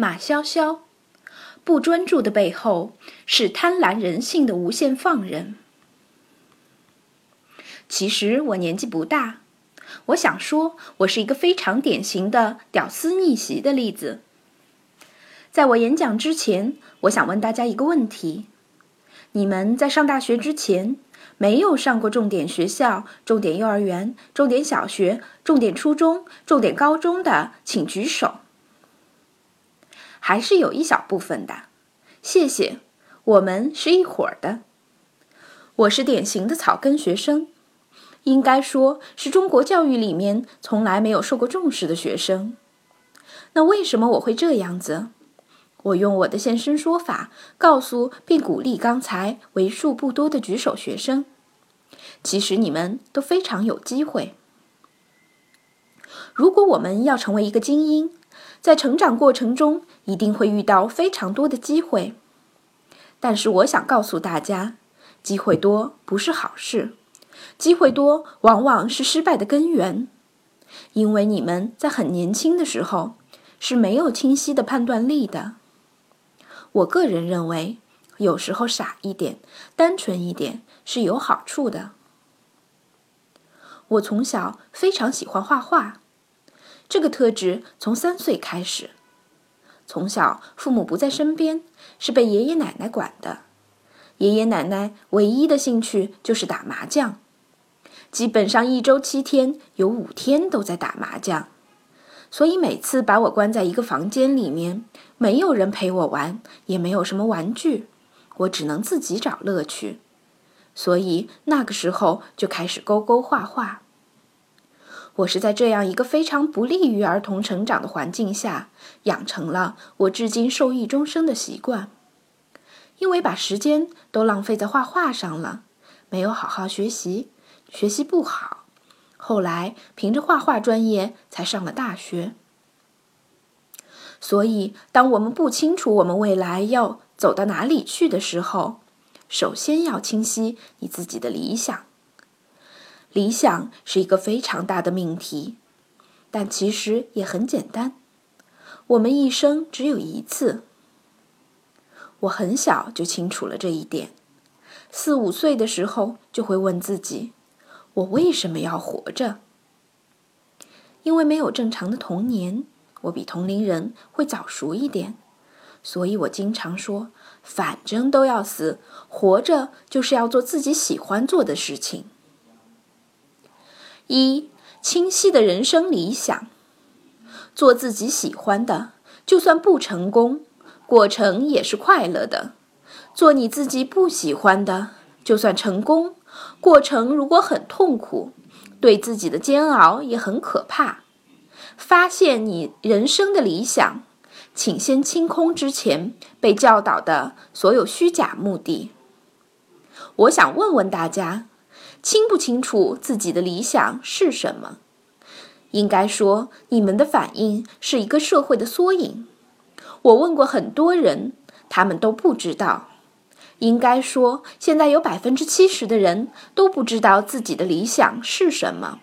马潇潇，不专注的背后是贪婪人性的无限放任。其实我年纪不大，我想说，我是一个非常典型的屌丝逆袭的例子。在我演讲之前，我想问大家一个问题：你们在上大学之前没有上过重点学校、重点幼儿园、重点小学、重点初中、重点高中的，请举手。还是有一小部分的，谢谢。我们是一伙儿的。我是典型的草根学生，应该说是中国教育里面从来没有受过重视的学生。那为什么我会这样子？我用我的现身说法告诉并鼓励刚才为数不多的举手学生，其实你们都非常有机会。如果我们要成为一个精英，在成长过程中，一定会遇到非常多的机会，但是我想告诉大家，机会多不是好事，机会多往往是失败的根源，因为你们在很年轻的时候是没有清晰的判断力的。我个人认为，有时候傻一点、单纯一点是有好处的。我从小非常喜欢画画。这个特质从三岁开始，从小父母不在身边，是被爷爷奶奶管的。爷爷奶奶唯一的兴趣就是打麻将，基本上一周七天有五天都在打麻将。所以每次把我关在一个房间里面，没有人陪我玩，也没有什么玩具，我只能自己找乐趣。所以那个时候就开始勾勾画画。我是在这样一个非常不利于儿童成长的环境下，养成了我至今受益终生的习惯。因为把时间都浪费在画画上了，没有好好学习，学习不好。后来凭着画画专业才上了大学。所以，当我们不清楚我们未来要走到哪里去的时候，首先要清晰你自己的理想。理想是一个非常大的命题，但其实也很简单。我们一生只有一次。我很小就清楚了这一点，四五岁的时候就会问自己：我为什么要活着？因为没有正常的童年，我比同龄人会早熟一点，所以我经常说：反正都要死，活着就是要做自己喜欢做的事情。一清晰的人生理想，做自己喜欢的，就算不成功，过程也是快乐的；做你自己不喜欢的，就算成功，过程如果很痛苦，对自己的煎熬也很可怕。发现你人生的理想，请先清空之前被教导的所有虚假目的。我想问问大家。清不清楚自己的理想是什么？应该说，你们的反应是一个社会的缩影。我问过很多人，他们都不知道。应该说，现在有百分之七十的人都不知道自己的理想是什么。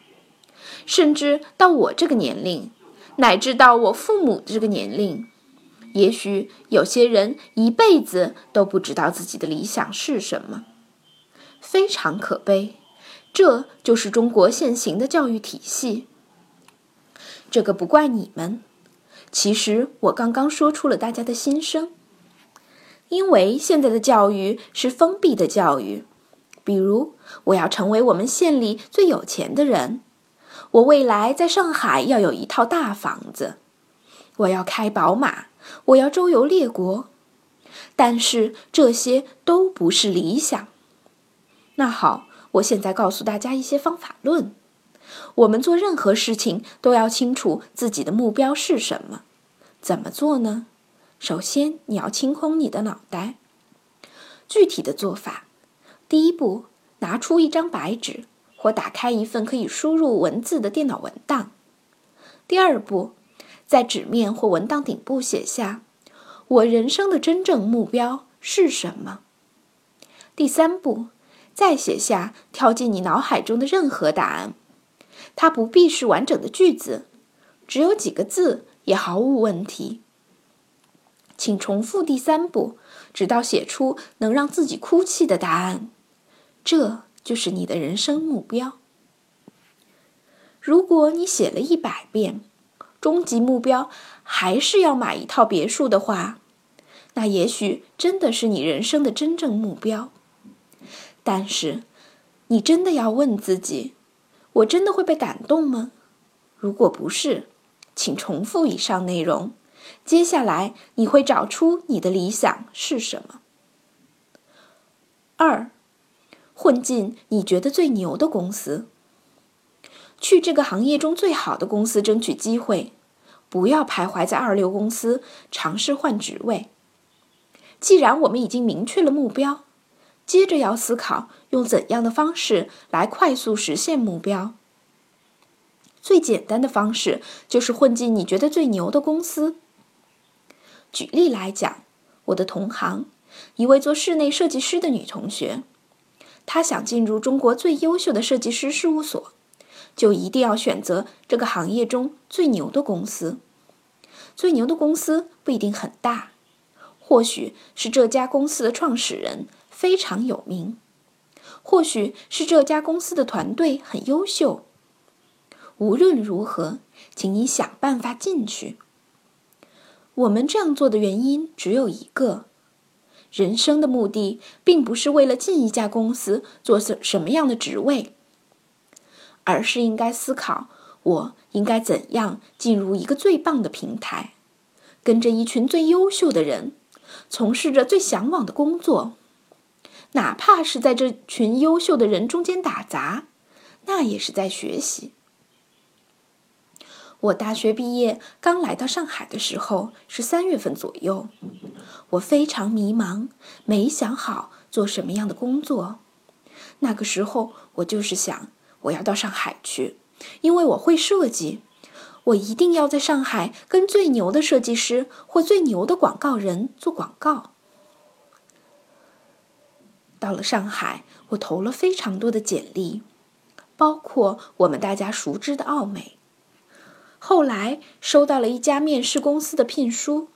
甚至到我这个年龄，乃至到我父母这个年龄，也许有些人一辈子都不知道自己的理想是什么，非常可悲。这就是中国现行的教育体系。这个不怪你们，其实我刚刚说出了大家的心声。因为现在的教育是封闭的教育，比如我要成为我们县里最有钱的人，我未来在上海要有一套大房子，我要开宝马，我要周游列国，但是这些都不是理想。那好。我现在告诉大家一些方法论。我们做任何事情都要清楚自己的目标是什么。怎么做呢？首先，你要清空你的脑袋。具体的做法：第一步，拿出一张白纸，或打开一份可以输入文字的电脑文档。第二步，在纸面或文档顶部写下“我人生的真正目标是什么”。第三步。再写下跳进你脑海中的任何答案，它不必是完整的句子，只有几个字也毫无问题。请重复第三步，直到写出能让自己哭泣的答案。这就是你的人生目标。如果你写了一百遍，终极目标还是要买一套别墅的话，那也许真的是你人生的真正目标。但是，你真的要问自己：我真的会被感动吗？如果不是，请重复以上内容。接下来你会找出你的理想是什么。二，混进你觉得最牛的公司，去这个行业中最好的公司争取机会，不要徘徊在二流公司，尝试换职位。既然我们已经明确了目标，接着要思考用怎样的方式来快速实现目标。最简单的方式就是混进你觉得最牛的公司。举例来讲，我的同行，一位做室内设计师的女同学，她想进入中国最优秀的设计师事务所，就一定要选择这个行业中最牛的公司。最牛的公司不一定很大，或许是这家公司的创始人非常有名，或许是这家公司的团队很优秀。无论如何，请你想办法进去。我们这样做的原因只有一个：人生的目的并不是为了进一家公司做什什么样的职位，而是应该思考我应该怎样进入一个最棒的平台，跟着一群最优秀的人，从事着最向往的工作，哪怕是在这群优秀的人中间打杂，那也是在学习。我大学毕业刚来到上海的时候是三月份左右，我非常迷茫，没想好做什么样的工作。那个时候我就是想，我要到上海去，因为我会设计，我一定要在上海跟最牛的设计师或最牛的广告人做广告。到了上海，我投了非常多的简历，包括我们大家熟知的奥美。后来收到了一家面试公司的聘书，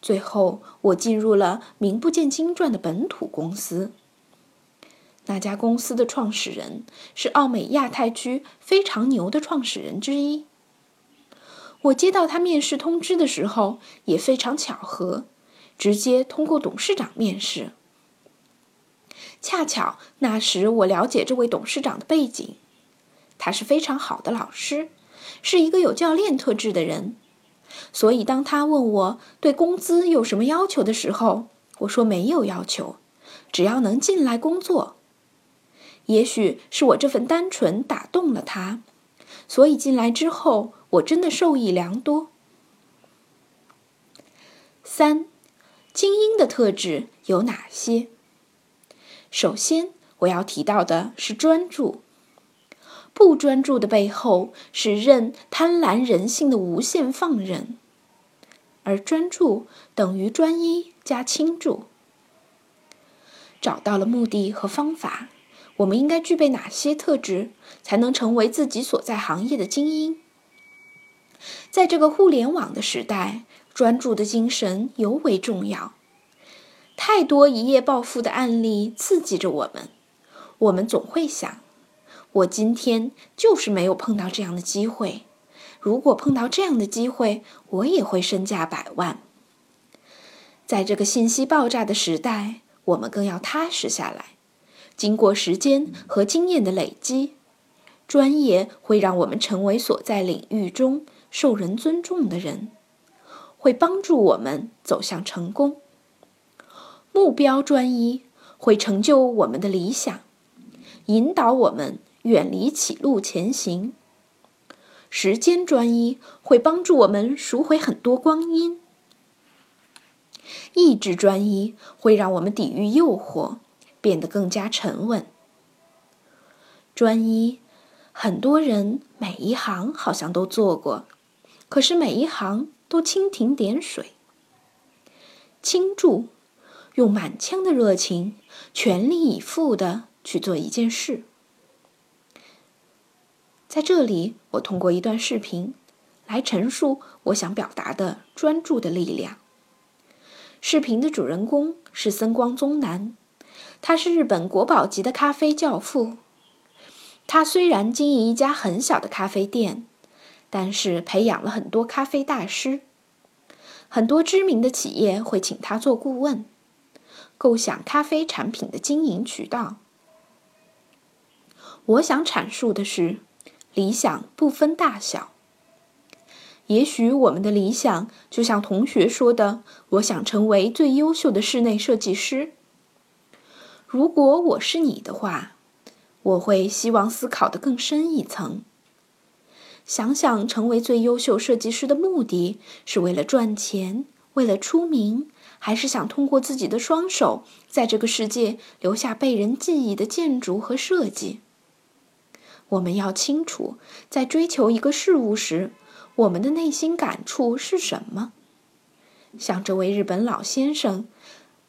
最后我进入了名不见经传的本土公司。那家公司的创始人是奥美亚太区非常牛的创始人之一。我接到他面试通知的时候也非常巧合，直接通过董事长面试。恰巧那时我了解这位董事长的背景，他是非常好的老师。是一个有教练特质的人，所以当他问我对工资有什么要求的时候，我说没有要求，只要能进来工作。也许是我这份单纯打动了他，所以进来之后我真的受益良多。三，精英的特质有哪些？首先我要提到的是专注。不专注的背后是任贪婪人性的无限放任，而专注等于专一加倾注。找到了目的和方法，我们应该具备哪些特质，才能成为自己所在行业的精英？在这个互联网的时代，专注的精神尤为重要。太多一夜暴富的案例刺激着我们，我们总会想。我今天就是没有碰到这样的机会。如果碰到这样的机会，我也会身价百万。在这个信息爆炸的时代，我们更要踏实下来。经过时间和经验的累积，专业会让我们成为所在领域中受人尊重的人，会帮助我们走向成功。目标专一会成就我们的理想，引导我们。远离歧路前行，时间专一会帮助我们赎回很多光阴；意志专一会让我们抵御诱惑，变得更加沉稳。专一，很多人每一行好像都做过，可是每一行都蜻蜓点水。倾注，用满腔的热情，全力以赴的去做一件事。在这里，我通过一段视频来陈述我想表达的专注的力量。视频的主人公是森光宗男，他是日本国宝级的咖啡教父。他虽然经营一家很小的咖啡店，但是培养了很多咖啡大师。很多知名的企业会请他做顾问，构想咖啡产品的经营渠道。我想阐述的是，理想不分大小。也许我们的理想就像同学说的：“我想成为最优秀的室内设计师。”如果我是你的话，我会希望思考的更深一层。想想成为最优秀设计师的目的是为了赚钱，为了出名，还是想通过自己的双手在这个世界留下被人记忆的建筑和设计？我们要清楚，在追求一个事物时。我们的内心感触是什么？像这位日本老先生，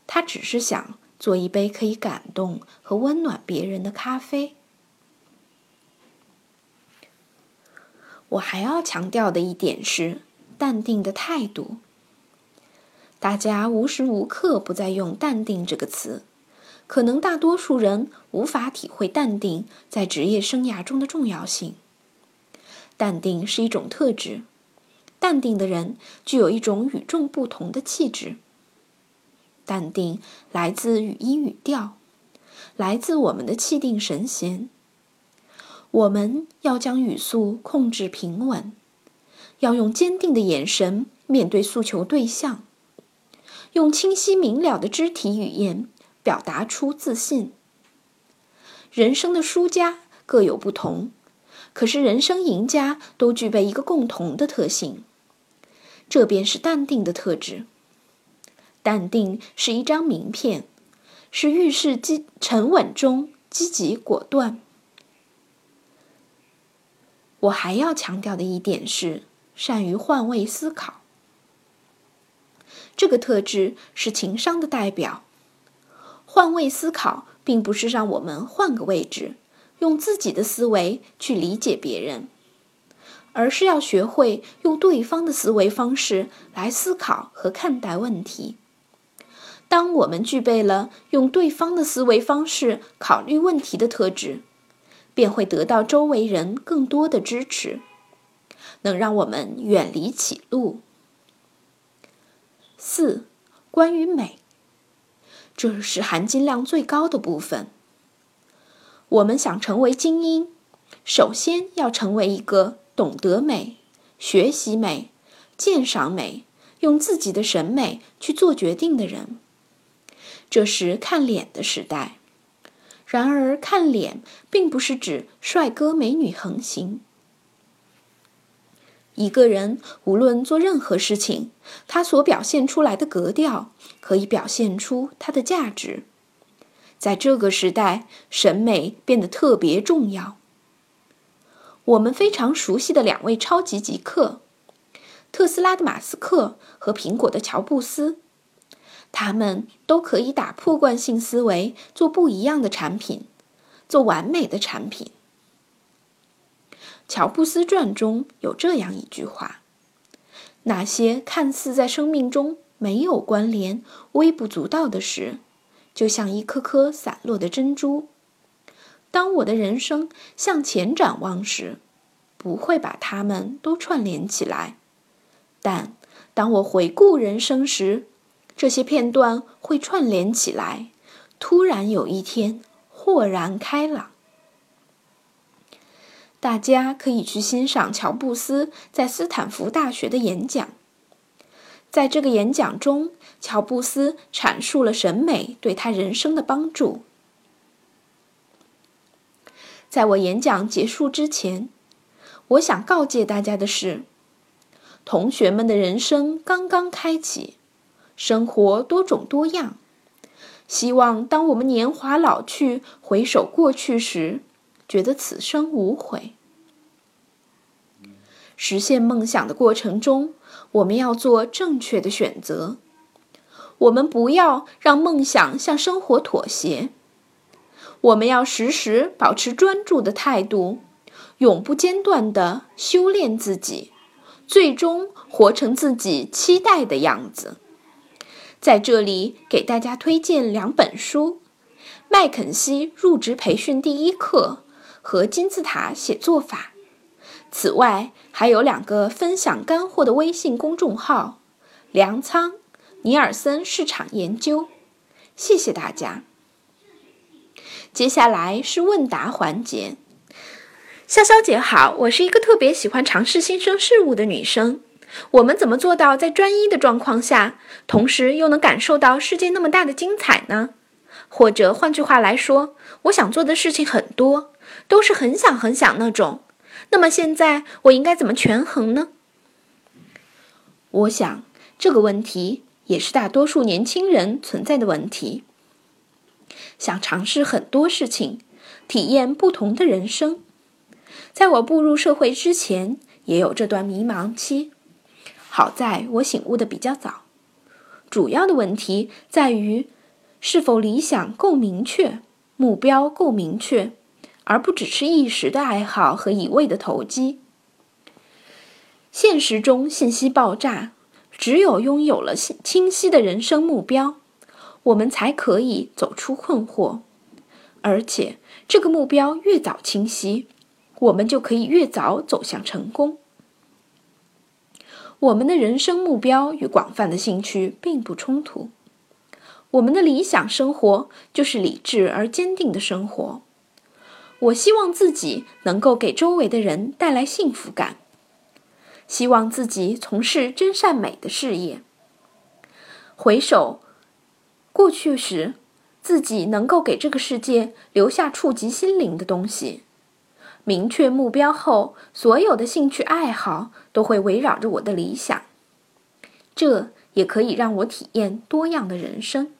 他只是想做一杯可以感动和温暖别人的咖啡。我还要强调的一点是淡定的态度。大家无时无刻不在用“淡定”这个词，可能大多数人无法体会淡定在职业生涯中的重要性。淡定是一种特质，淡定的人具有一种与众不同的气质。淡定来自语音语调，来自我们的气定神闲。我们要将语速控制平稳，要用坚定的眼神面对诉求对象，用清晰明了的肢体语言表达出自信。人生的输家各有不同。可是，人生赢家都具备一个共同的特性，这便是淡定的特质。淡定是一张名片，是遇事积沉稳中积极果断。我还要强调的一点是，善于换位思考。这个特质是情商的代表。换位思考，并不是让我们换个位置。用自己的思维去理解别人，而是要学会用对方的思维方式来思考和看待问题。当我们具备了用对方的思维方式考虑问题的特质，便会得到周围人更多的支持，能让我们远离歧路。四，关于美，这是含金量最高的部分。我们想成为精英，首先要成为一个懂得美、学习美、鉴赏美、用自己的审美去做决定的人。这是看脸的时代。然而，看脸并不是指帅哥美女横行。一个人无论做任何事情，他所表现出来的格调，可以表现出他的价值。在这个时代，审美变得特别重要。我们非常熟悉的两位超级极客——特斯拉的马斯克和苹果的乔布斯，他们都可以打破惯性思维，做不一样的产品，做完美的产品。乔布斯传中有这样一句话：“那些看似在生命中没有关联、微不足道的事。”就像一颗颗散落的珍珠。当我的人生向前展望时，不会把它们都串联起来；但当我回顾人生时，这些片段会串联起来。突然有一天，豁然开朗。大家可以去欣赏乔布斯在斯坦福大学的演讲。在这个演讲中，乔布斯阐述了审美对他人生的帮助。在我演讲结束之前，我想告诫大家的是：同学们的人生刚刚开启，生活多种多样。希望当我们年华老去，回首过去时，觉得此生无悔。实现梦想的过程中。我们要做正确的选择，我们不要让梦想向生活妥协。我们要时时保持专注的态度，永不间断地修炼自己，最终活成自己期待的样子。在这里给大家推荐两本书：《麦肯锡入职培训第一课》和《金字塔写作法》。此外，还有两个分享干货的微信公众号：粮仓、尼尔森市场研究。谢谢大家。接下来是问答环节。潇潇姐好，我是一个特别喜欢尝试新生事物的女生。我们怎么做到在专一的状况下，同时又能感受到世界那么大的精彩呢？或者换句话来说，我想做的事情很多，都是很想很想那种。那么现在我应该怎么权衡呢？我想这个问题也是大多数年轻人存在的问题。想尝试很多事情，体验不同的人生。在我步入社会之前，也有这段迷茫期。好在我醒悟的比较早。主要的问题在于，是否理想够明确，目标够明确。而不只是一时的爱好和一味的投机。现实中信息爆炸，只有拥有了清晰的人生目标，我们才可以走出困惑。而且，这个目标越早清晰，我们就可以越早走向成功。我们的人生目标与广泛的兴趣并不冲突。我们的理想生活就是理智而坚定的生活。我希望自己能够给周围的人带来幸福感，希望自己从事真善美的事业。回首过去时，自己能够给这个世界留下触及心灵的东西。明确目标后，所有的兴趣爱好都会围绕着我的理想，这也可以让我体验多样的人生。